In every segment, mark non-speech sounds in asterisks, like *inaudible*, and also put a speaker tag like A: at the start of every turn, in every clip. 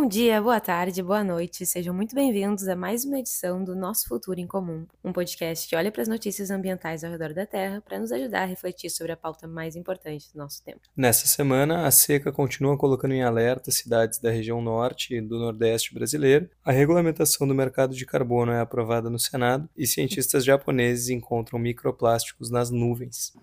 A: Bom dia, boa tarde, boa noite, sejam muito bem-vindos a mais uma edição do Nosso Futuro em Comum, um podcast que olha para as notícias ambientais ao redor da Terra para nos ajudar a refletir sobre a pauta mais importante do nosso tempo.
B: Nessa semana, a seca continua colocando em alerta cidades da região norte e do nordeste brasileiro. A regulamentação do mercado de carbono é aprovada no Senado e cientistas japoneses encontram microplásticos nas nuvens.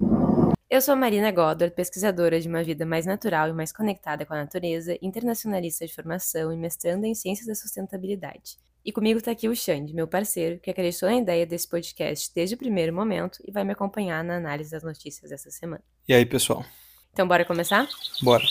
A: Eu sou Marina Goddard, pesquisadora de uma vida mais natural e mais conectada com a natureza, internacionalista de formação e mestranda em Ciências da Sustentabilidade. E comigo está aqui o Xande, meu parceiro, que acreditou na ideia desse podcast desde o primeiro momento e vai me acompanhar na análise das notícias dessa semana.
B: E aí, pessoal?
A: Então, bora começar?
B: Bora!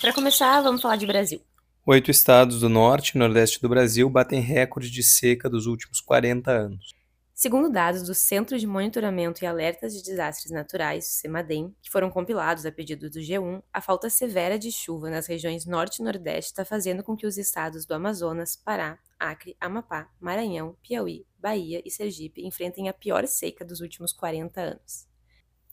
A: Para começar, vamos falar de Brasil.
B: Oito estados do norte e nordeste do Brasil batem recorde de seca dos últimos 40 anos.
A: Segundo dados do Centro de Monitoramento e Alertas de Desastres Naturais, CEMADEM, que foram compilados a pedido do G1, a falta severa de chuva nas regiões norte e nordeste está fazendo com que os estados do Amazonas, Pará, Acre, Amapá, Maranhão, Piauí, Bahia e Sergipe enfrentem a pior seca dos últimos 40 anos.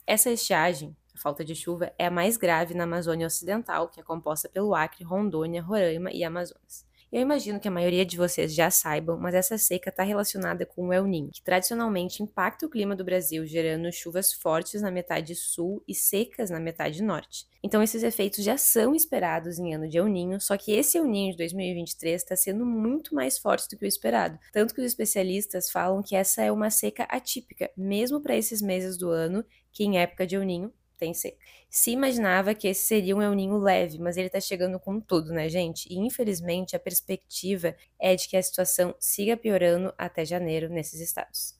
A: Essa estiagem, a falta de chuva, é a mais grave na Amazônia Ocidental, que é composta pelo Acre, Rondônia, Roraima e Amazonas. Eu imagino que a maioria de vocês já saibam, mas essa seca está relacionada com o El Niño, que tradicionalmente impacta o clima do Brasil, gerando chuvas fortes na metade sul e secas na metade norte. Então esses efeitos já são esperados em ano de El Niño, só que esse El Niño de 2023 está sendo muito mais forte do que o esperado. Tanto que os especialistas falam que essa é uma seca atípica, mesmo para esses meses do ano, que em época de El Niño tem seca. Se imaginava que esse seria um El Ninho leve, mas ele tá chegando com tudo, né, gente? E infelizmente a perspectiva é de que a situação siga piorando até janeiro nesses estados.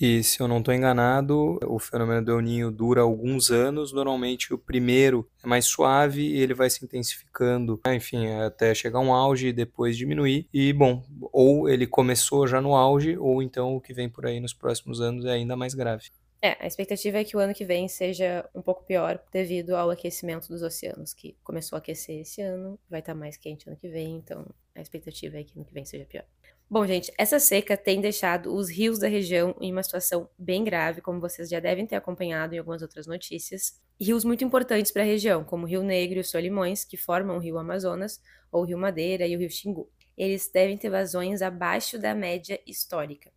B: E se eu não estou enganado, o fenômeno do El Ninho dura alguns anos. Normalmente o primeiro é mais suave e ele vai se intensificando, né? enfim, até chegar um auge e depois diminuir. E bom, ou ele começou já no auge, ou então o que vem por aí nos próximos anos é ainda mais grave.
A: É, a expectativa é que o ano que vem seja um pouco pior devido ao aquecimento dos oceanos, que começou a aquecer esse ano, vai estar tá mais quente ano que vem, então a expectativa é que ano que vem seja pior. Bom, gente, essa seca tem deixado os rios da região em uma situação bem grave, como vocês já devem ter acompanhado em algumas outras notícias. Rios muito importantes para a região, como o Rio Negro e o Solimões, que formam o Rio Amazonas, ou o Rio Madeira e o Rio Xingu. Eles devem ter vazões abaixo da média histórica.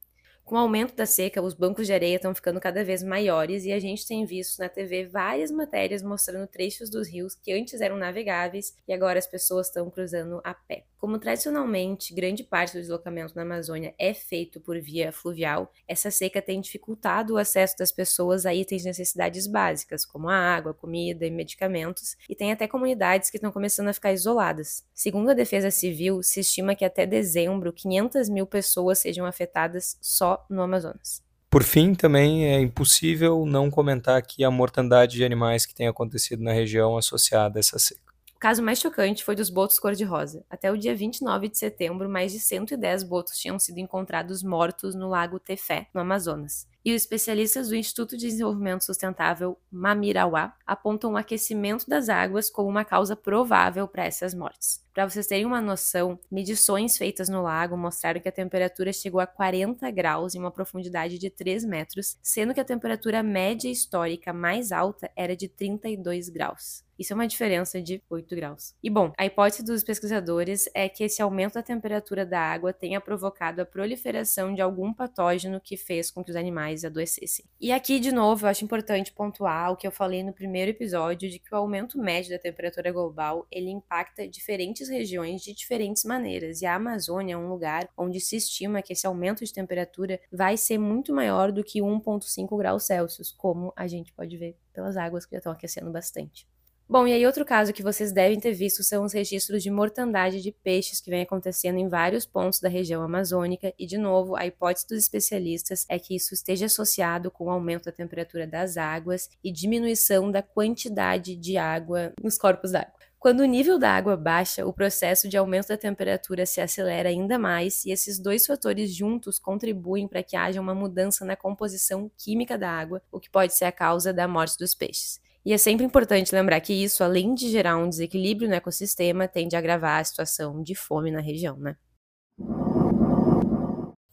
A: Com o aumento da seca, os bancos de areia estão ficando cada vez maiores e a gente tem visto na TV várias matérias mostrando trechos dos rios que antes eram navegáveis e agora as pessoas estão cruzando a pé. Como tradicionalmente grande parte do deslocamento na Amazônia é feito por via fluvial, essa seca tem dificultado o acesso das pessoas a itens de necessidades básicas, como a água, comida e medicamentos, e tem até comunidades que estão começando a ficar isoladas. Segundo a Defesa Civil, se estima que até dezembro 500 mil pessoas sejam afetadas só no Amazonas.
B: Por fim, também é impossível não comentar aqui a mortandade de animais que tem acontecido na região associada a essa seca.
A: O caso mais chocante foi dos botos cor-de-rosa. Até o dia 29 de setembro, mais de 110 botos tinham sido encontrados mortos no lago Tefé, no Amazonas. E os especialistas do Instituto de Desenvolvimento Sustentável Mamirauá apontam o aquecimento das águas como uma causa provável para essas mortes. Para vocês terem uma noção, medições feitas no lago mostraram que a temperatura chegou a 40 graus em uma profundidade de 3 metros, sendo que a temperatura média histórica mais alta era de 32 graus. Isso é uma diferença de 8 graus. E bom, a hipótese dos pesquisadores é que esse aumento da temperatura da água tenha provocado a proliferação de algum patógeno que fez com que os animais adoecessem. E aqui, de novo, eu acho importante pontuar o que eu falei no primeiro episódio de que o aumento médio da temperatura global ele impacta diferentes regiões de diferentes maneiras, e a Amazônia é um lugar onde se estima que esse aumento de temperatura vai ser muito maior do que 1,5 graus Celsius, como a gente pode ver pelas águas que já estão aquecendo bastante. Bom, e aí outro caso que vocês devem ter visto são os registros de mortandade de peixes que vem acontecendo em vários pontos da região amazônica, e de novo, a hipótese dos especialistas é que isso esteja associado com o aumento da temperatura das águas e diminuição da quantidade de água nos corpos d'água. Quando o nível da água baixa, o processo de aumento da temperatura se acelera ainda mais, e esses dois fatores juntos contribuem para que haja uma mudança na composição química da água, o que pode ser a causa da morte dos peixes. E é sempre importante lembrar que isso, além de gerar um desequilíbrio no ecossistema, tende a agravar a situação de fome na região, né?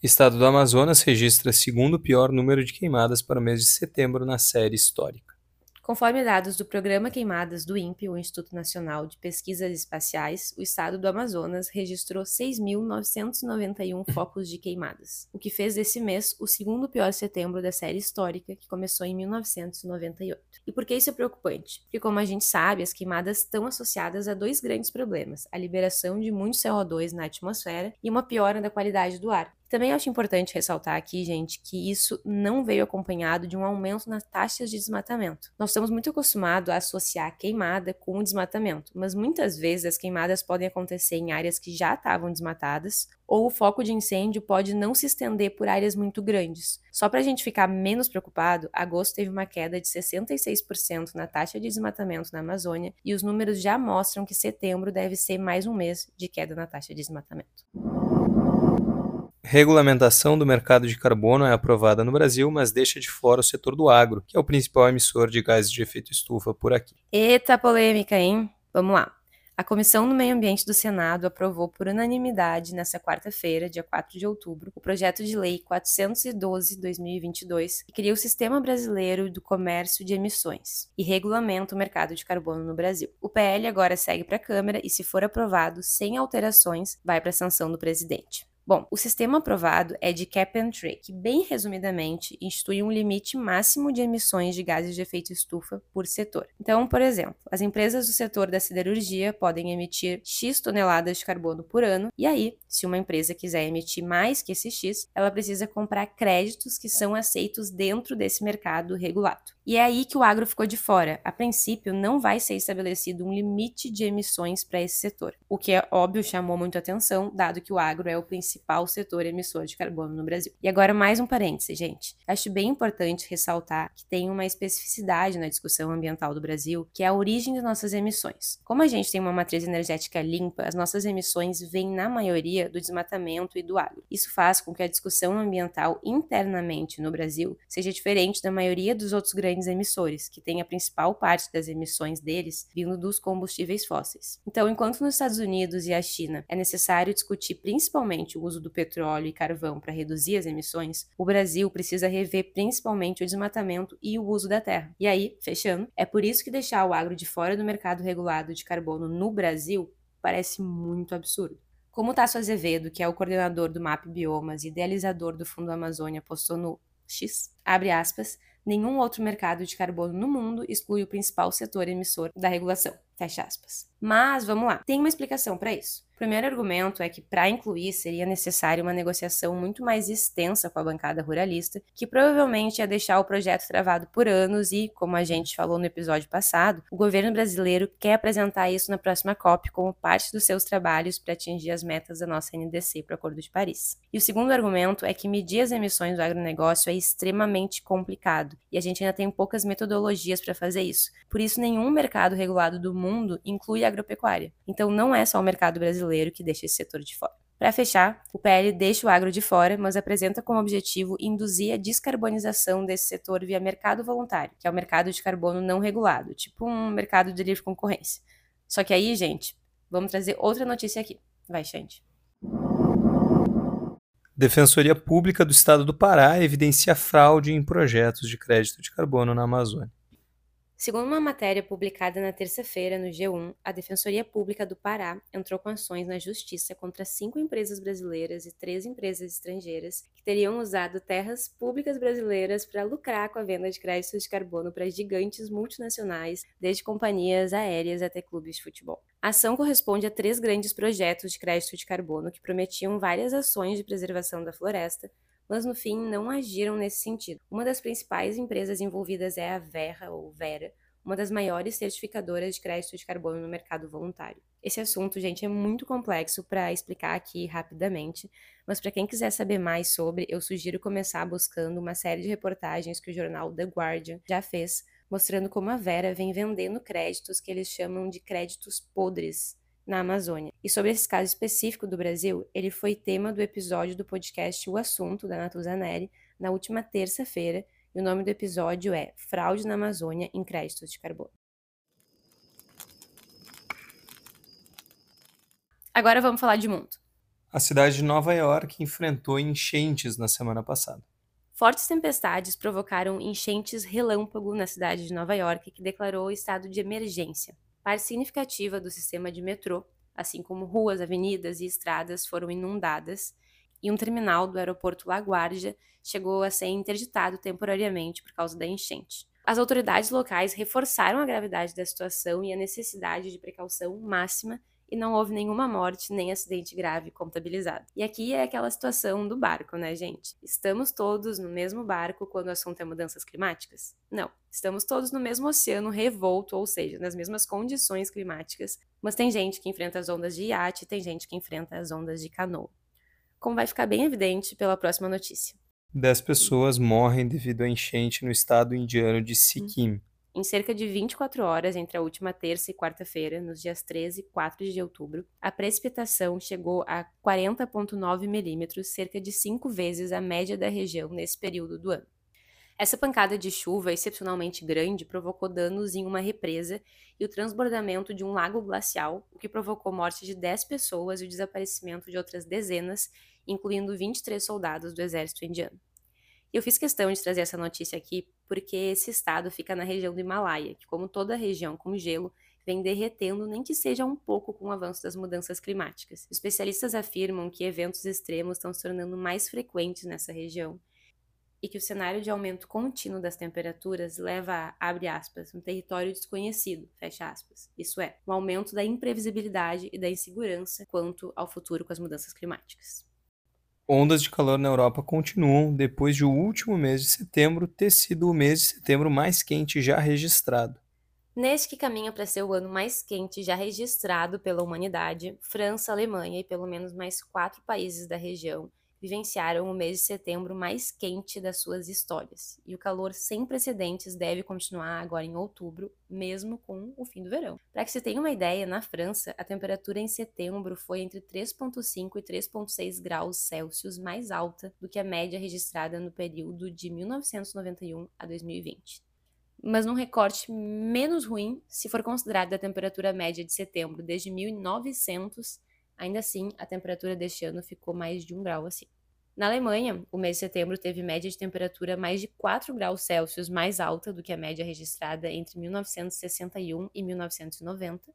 B: Estado do Amazonas registra segundo pior número de queimadas para o mês de setembro na série histórica.
A: Conforme dados do Programa Queimadas do INPE, o Instituto Nacional de Pesquisas Espaciais, o estado do Amazonas registrou 6.991 *laughs* focos de queimadas, o que fez desse mês o segundo pior setembro da série histórica, que começou em 1998. E por que isso é preocupante? Porque, como a gente sabe, as queimadas estão associadas a dois grandes problemas: a liberação de muito CO2 na atmosfera e uma piora da qualidade do ar. Também acho importante ressaltar aqui, gente, que isso não veio acompanhado de um aumento nas taxas de desmatamento. Nós estamos muito acostumados a associar a queimada com o desmatamento, mas muitas vezes as queimadas podem acontecer em áreas que já estavam desmatadas ou o foco de incêndio pode não se estender por áreas muito grandes. Só para a gente ficar menos preocupado, agosto teve uma queda de 66% na taxa de desmatamento na Amazônia e os números já mostram que setembro deve ser mais um mês de queda na taxa de desmatamento.
B: Regulamentação do mercado de carbono é aprovada no Brasil, mas deixa de fora o setor do agro, que é o principal emissor de gases de efeito estufa por aqui.
A: Eita polêmica, hein? Vamos lá. A Comissão do Meio Ambiente do Senado aprovou por unanimidade nesta quarta-feira, dia 4 de outubro, o projeto de lei 412/2022, que cria o Sistema Brasileiro do Comércio de Emissões e regulamenta o mercado de carbono no Brasil. O PL agora segue para a Câmara e, se for aprovado sem alterações, vai para a sanção do presidente. Bom, o sistema aprovado é de Cap and Trade, que bem resumidamente institui um limite máximo de emissões de gases de efeito estufa por setor. Então, por exemplo, as empresas do setor da siderurgia podem emitir X toneladas de carbono por ano, e aí, se uma empresa quiser emitir mais que esse X, ela precisa comprar créditos que são aceitos dentro desse mercado regulado. E é aí que o agro ficou de fora. A princípio, não vai ser estabelecido um limite de emissões para esse setor, o que é óbvio chamou muito atenção, dado que o agro é o principal setor emissor de carbono no Brasil. E agora mais um parêntese, gente. Acho bem importante ressaltar que tem uma especificidade na discussão ambiental do Brasil, que é a origem de nossas emissões. Como a gente tem uma matriz energética limpa, as nossas emissões vêm na maioria do desmatamento e do agro. Isso faz com que a discussão ambiental internamente no Brasil seja diferente da maioria dos outros grandes grandes emissores, que têm a principal parte das emissões deles vindo dos combustíveis fósseis. Então, enquanto nos Estados Unidos e a China é necessário discutir principalmente o uso do petróleo e carvão para reduzir as emissões, o Brasil precisa rever principalmente o desmatamento e o uso da terra. E aí, fechando, é por isso que deixar o agro de fora do mercado regulado de carbono no Brasil parece muito absurdo. Como Tasso Azevedo, que é o coordenador do MAP Biomas e idealizador do Fundo Amazônia, postou no X, abre aspas, nenhum outro mercado de carbono no mundo exclui o principal setor emissor da regulação. Fecha aspas. Mas vamos lá, tem uma explicação para isso primeiro argumento é que, para incluir, seria necessária uma negociação muito mais extensa com a bancada ruralista, que provavelmente ia deixar o projeto travado por anos e, como a gente falou no episódio passado, o governo brasileiro quer apresentar isso na próxima COP como parte dos seus trabalhos para atingir as metas da nossa NDC para o Acordo de Paris. E o segundo argumento é que medir as emissões do agronegócio é extremamente complicado e a gente ainda tem poucas metodologias para fazer isso. Por isso, nenhum mercado regulado do mundo inclui a agropecuária. Então, não é só o mercado brasileiro que deixa esse setor de fora. Para fechar, o PL deixa o agro de fora, mas apresenta como objetivo induzir a descarbonização desse setor via mercado voluntário, que é o mercado de carbono não regulado, tipo um mercado de livre concorrência. Só que aí, gente, vamos trazer outra notícia aqui. Vai, Xande.
B: Defensoria Pública do Estado do Pará evidencia fraude em projetos de crédito de carbono na Amazônia.
A: Segundo uma matéria publicada na terça-feira no G1, a Defensoria Pública do Pará entrou com ações na justiça contra cinco empresas brasileiras e três empresas estrangeiras que teriam usado terras públicas brasileiras para lucrar com a venda de créditos de carbono para gigantes multinacionais, desde companhias aéreas até clubes de futebol. A ação corresponde a três grandes projetos de crédito de carbono que prometiam várias ações de preservação da floresta, mas no fim não agiram nesse sentido. Uma das principais empresas envolvidas é a Verra ou Vera, uma das maiores certificadoras de crédito de carbono no mercado voluntário. Esse assunto, gente, é muito complexo para explicar aqui rapidamente, mas para quem quiser saber mais sobre, eu sugiro começar buscando uma série de reportagens que o jornal The Guardian já fez, mostrando como a Vera vem vendendo créditos que eles chamam de créditos podres na Amazônia. E sobre esse caso específico do Brasil, ele foi tema do episódio do podcast O Assunto, da Natuza Neri, na última terça-feira, e o nome do episódio é Fraude na Amazônia em Créditos de Carbono. Agora vamos falar de mundo.
B: A cidade de Nova York enfrentou enchentes na semana passada.
A: Fortes tempestades provocaram enchentes relâmpago na cidade de Nova York, que declarou estado de emergência. Parte significativa do sistema de metrô, assim como ruas, avenidas e estradas, foram inundadas, e um terminal do aeroporto LaGuardia chegou a ser interditado temporariamente por causa da enchente. As autoridades locais reforçaram a gravidade da situação e a necessidade de precaução máxima e não houve nenhuma morte nem acidente grave contabilizado. E aqui é aquela situação do barco, né, gente? Estamos todos no mesmo barco quando o assunto é mudanças climáticas? Não. Estamos todos no mesmo oceano revolto, ou seja, nas mesmas condições climáticas, mas tem gente que enfrenta as ondas de iate e tem gente que enfrenta as ondas de canoa. Como vai ficar bem evidente pela próxima notícia.
B: Dez pessoas morrem devido à enchente no estado indiano de Sikkim.
A: Em cerca de 24 horas entre a última terça e quarta-feira, nos dias 13 e 4 de outubro, a precipitação chegou a 40,9 milímetros, cerca de cinco vezes a média da região nesse período do ano. Essa pancada de chuva excepcionalmente grande provocou danos em uma represa e o transbordamento de um lago glacial, o que provocou morte de 10 pessoas e o desaparecimento de outras dezenas, incluindo 23 soldados do exército indiano. Eu fiz questão de trazer essa notícia aqui porque esse estado fica na região do Himalaia, que, como toda região com gelo, vem derretendo, nem que seja um pouco com o avanço das mudanças climáticas. Especialistas afirmam que eventos extremos estão se tornando mais frequentes nessa região e que o cenário de aumento contínuo das temperaturas leva a, abre aspas, um território desconhecido, fecha aspas. Isso é, um aumento da imprevisibilidade e da insegurança quanto ao futuro com as mudanças climáticas.
B: Ondas de calor na Europa continuam depois de o último mês de setembro ter sido o mês de setembro mais quente já registrado.
A: Neste que caminha para ser o ano mais quente já registrado pela humanidade, França, Alemanha e pelo menos mais quatro países da região vivenciaram o mês de setembro mais quente das suas histórias, e o calor sem precedentes deve continuar agora em outubro, mesmo com o fim do verão. Para que você tenha uma ideia, na França, a temperatura em setembro foi entre 3,5 e 3,6 graus Celsius mais alta do que a média registrada no período de 1991 a 2020 mas num recorte menos ruim se for considerada a temperatura média de setembro desde 1900 Ainda assim, a temperatura deste ano ficou mais de um grau assim. Na Alemanha, o mês de setembro teve média de temperatura mais de 4 graus Celsius mais alta do que a média registrada entre 1961 e 1990.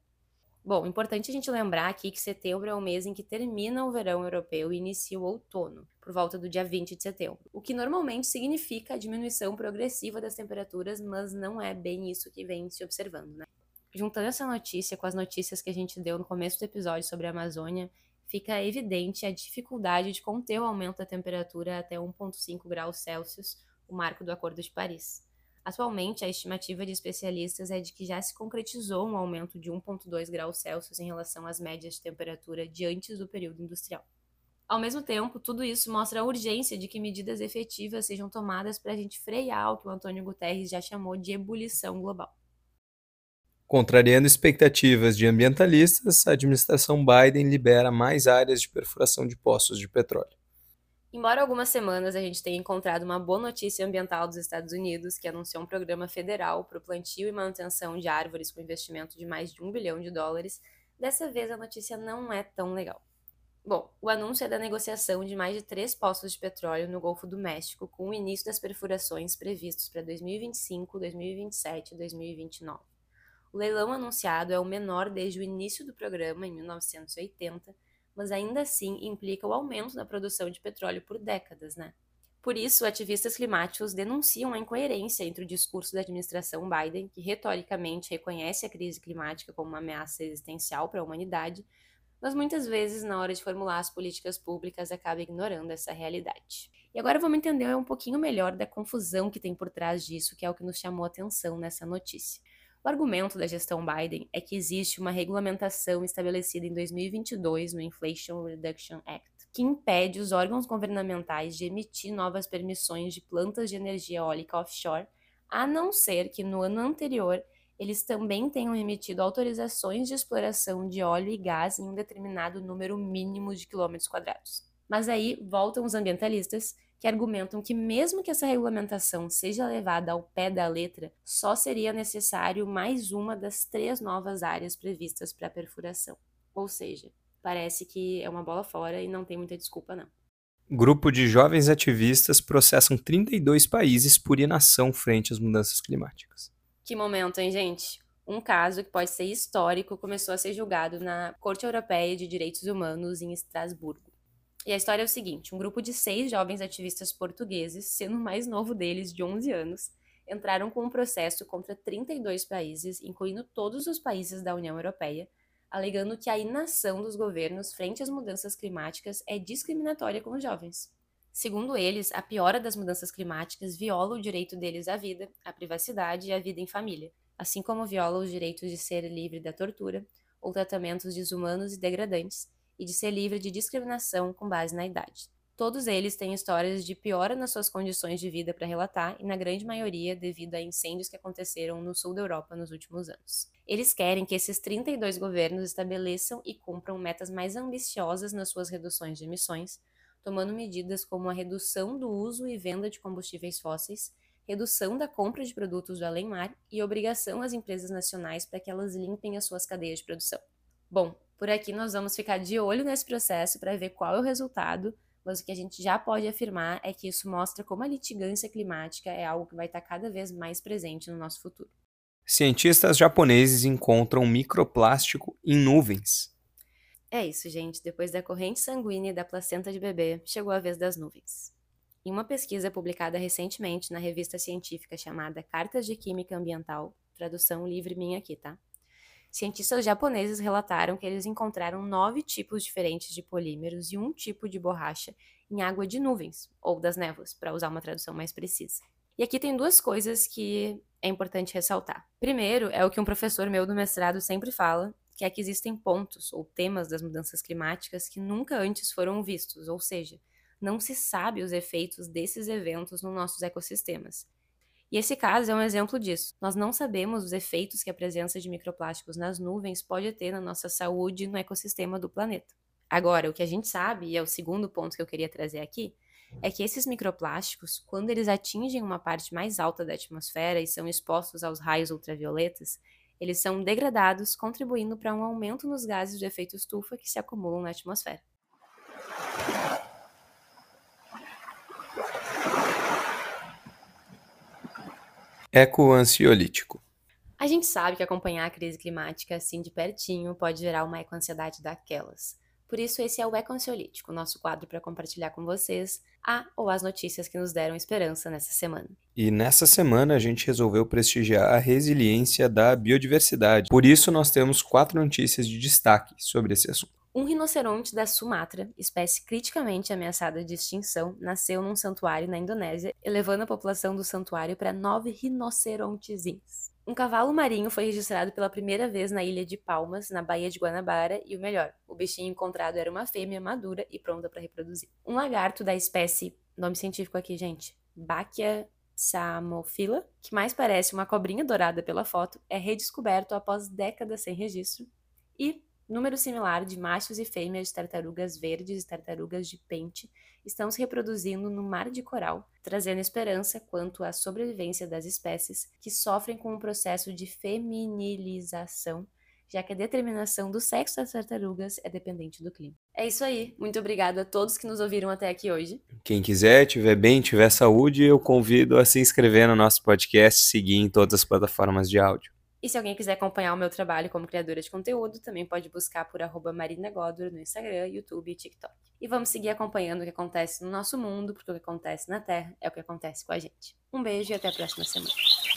A: Bom, importante a gente lembrar aqui que setembro é o mês em que termina o verão europeu e inicia o outono, por volta do dia 20 de setembro, o que normalmente significa a diminuição progressiva das temperaturas, mas não é bem isso que vem se observando, né? juntando essa notícia com as notícias que a gente deu no começo do episódio sobre a Amazônia, fica evidente a dificuldade de conter o aumento da temperatura até 1,5 graus Celsius, o marco do Acordo de Paris. Atualmente, a estimativa de especialistas é de que já se concretizou um aumento de 1,2 graus Celsius em relação às médias de temperatura de antes do período industrial. Ao mesmo tempo, tudo isso mostra a urgência de que medidas efetivas sejam tomadas para a gente frear o que o Antônio Guterres já chamou de ebulição global.
B: Contrariando expectativas de ambientalistas, a administração Biden libera mais áreas de perfuração de poços de petróleo.
A: Embora algumas semanas a gente tenha encontrado uma boa notícia ambiental dos Estados Unidos, que anunciou um programa federal para o plantio e manutenção de árvores com investimento de mais de um bilhão de dólares, dessa vez a notícia não é tão legal. Bom, o anúncio é da negociação de mais de três poços de petróleo no Golfo do México, com o início das perfurações previstos para 2025, 2027 e 2029. O leilão anunciado é o menor desde o início do programa, em 1980, mas ainda assim implica o aumento da produção de petróleo por décadas, né? Por isso, ativistas climáticos denunciam a incoerência entre o discurso da administração Biden, que retoricamente reconhece a crise climática como uma ameaça existencial para a humanidade, mas muitas vezes, na hora de formular as políticas públicas, acaba ignorando essa realidade. E agora vamos entender um pouquinho melhor da confusão que tem por trás disso, que é o que nos chamou a atenção nessa notícia. O argumento da gestão Biden é que existe uma regulamentação estabelecida em 2022 no Inflation Reduction Act que impede os órgãos governamentais de emitir novas permissões de plantas de energia eólica offshore, a não ser que no ano anterior eles também tenham emitido autorizações de exploração de óleo e gás em um determinado número mínimo de quilômetros quadrados. Mas aí voltam os ambientalistas que argumentam que, mesmo que essa regulamentação seja levada ao pé da letra, só seria necessário mais uma das três novas áreas previstas para a perfuração. Ou seja, parece que é uma bola fora e não tem muita desculpa, não.
B: Grupo de jovens ativistas processam 32 países por inação frente às mudanças climáticas.
A: Que momento, hein, gente? Um caso que pode ser histórico começou a ser julgado na Corte Europeia de Direitos Humanos em Estrasburgo. E a história é o seguinte: um grupo de seis jovens ativistas portugueses, sendo o mais novo deles, de 11 anos, entraram com um processo contra 32 países, incluindo todos os países da União Europeia, alegando que a inação dos governos frente às mudanças climáticas é discriminatória com os jovens. Segundo eles, a piora das mudanças climáticas viola o direito deles à vida, à privacidade e à vida em família, assim como viola os direitos de ser livre da tortura ou tratamentos desumanos e degradantes, e de ser livre de discriminação com base na idade. Todos eles têm histórias de piora nas suas condições de vida para relatar, e na grande maioria devido a incêndios que aconteceram no sul da Europa nos últimos anos. Eles querem que esses 32 governos estabeleçam e cumpram metas mais ambiciosas nas suas reduções de emissões, tomando medidas como a redução do uso e venda de combustíveis fósseis, redução da compra de produtos do além-mar e obrigação às empresas nacionais para que elas limpem as suas cadeias de produção. Bom, por aqui nós vamos ficar de olho nesse processo para ver qual é o resultado, mas o que a gente já pode afirmar é que isso mostra como a litigância climática é algo que vai estar cada vez mais presente no nosso futuro.
B: Cientistas japoneses encontram microplástico em nuvens.
A: É isso, gente. Depois da corrente sanguínea e da placenta de bebê, chegou a vez das nuvens. Em uma pesquisa publicada recentemente na revista científica chamada Cartas de Química Ambiental, tradução livre minha aqui, tá? Cientistas japoneses relataram que eles encontraram nove tipos diferentes de polímeros e um tipo de borracha em água de nuvens, ou das névoas, para usar uma tradução mais precisa. E aqui tem duas coisas que é importante ressaltar. Primeiro, é o que um professor meu do mestrado sempre fala, que é que existem pontos ou temas das mudanças climáticas que nunca antes foram vistos, ou seja, não se sabe os efeitos desses eventos nos nossos ecossistemas. E esse caso é um exemplo disso. Nós não sabemos os efeitos que a presença de microplásticos nas nuvens pode ter na nossa saúde e no ecossistema do planeta. Agora, o que a gente sabe, e é o segundo ponto que eu queria trazer aqui, é que esses microplásticos, quando eles atingem uma parte mais alta da atmosfera e são expostos aos raios ultravioletas, eles são degradados, contribuindo para um aumento nos gases de efeito estufa que se acumulam na atmosfera.
B: Ecoansiolítico.
A: A gente sabe que acompanhar a crise climática assim de pertinho pode gerar uma ecoansiedade daquelas. Por isso, esse é o Ecoansiolítico, nosso quadro para compartilhar com vocês a ou as notícias que nos deram esperança nessa semana.
B: E nessa semana a gente resolveu prestigiar a resiliência da biodiversidade. Por isso, nós temos quatro notícias de destaque sobre esse assunto.
A: Um rinoceronte da Sumatra, espécie criticamente ameaçada de extinção, nasceu num santuário na Indonésia, elevando a população do santuário para nove rinocerontezinhos. Um cavalo marinho foi registrado pela primeira vez na ilha de Palmas, na Baía de Guanabara, e o melhor, o bichinho encontrado era uma fêmea madura e pronta para reproduzir. Um lagarto da espécie, nome científico aqui, gente, Bacchia Samophila, que mais parece uma cobrinha dourada pela foto, é redescoberto após décadas sem registro. E Número similar de machos e fêmeas de tartarugas verdes e tartarugas de pente estão se reproduzindo no mar de coral, trazendo esperança quanto à sobrevivência das espécies que sofrem com o processo de feminilização, já que a determinação do sexo das tartarugas é dependente do clima. É isso aí. Muito obrigada a todos que nos ouviram até aqui hoje.
B: Quem quiser, tiver bem, tiver saúde, eu convido a se inscrever no nosso podcast, seguir em todas as plataformas de áudio.
A: E se alguém quiser acompanhar o meu trabalho como criadora de conteúdo, também pode buscar por arroba Marina no Instagram, YouTube e TikTok. E vamos seguir acompanhando o que acontece no nosso mundo, porque o que acontece na Terra é o que acontece com a gente. Um beijo e até a próxima semana.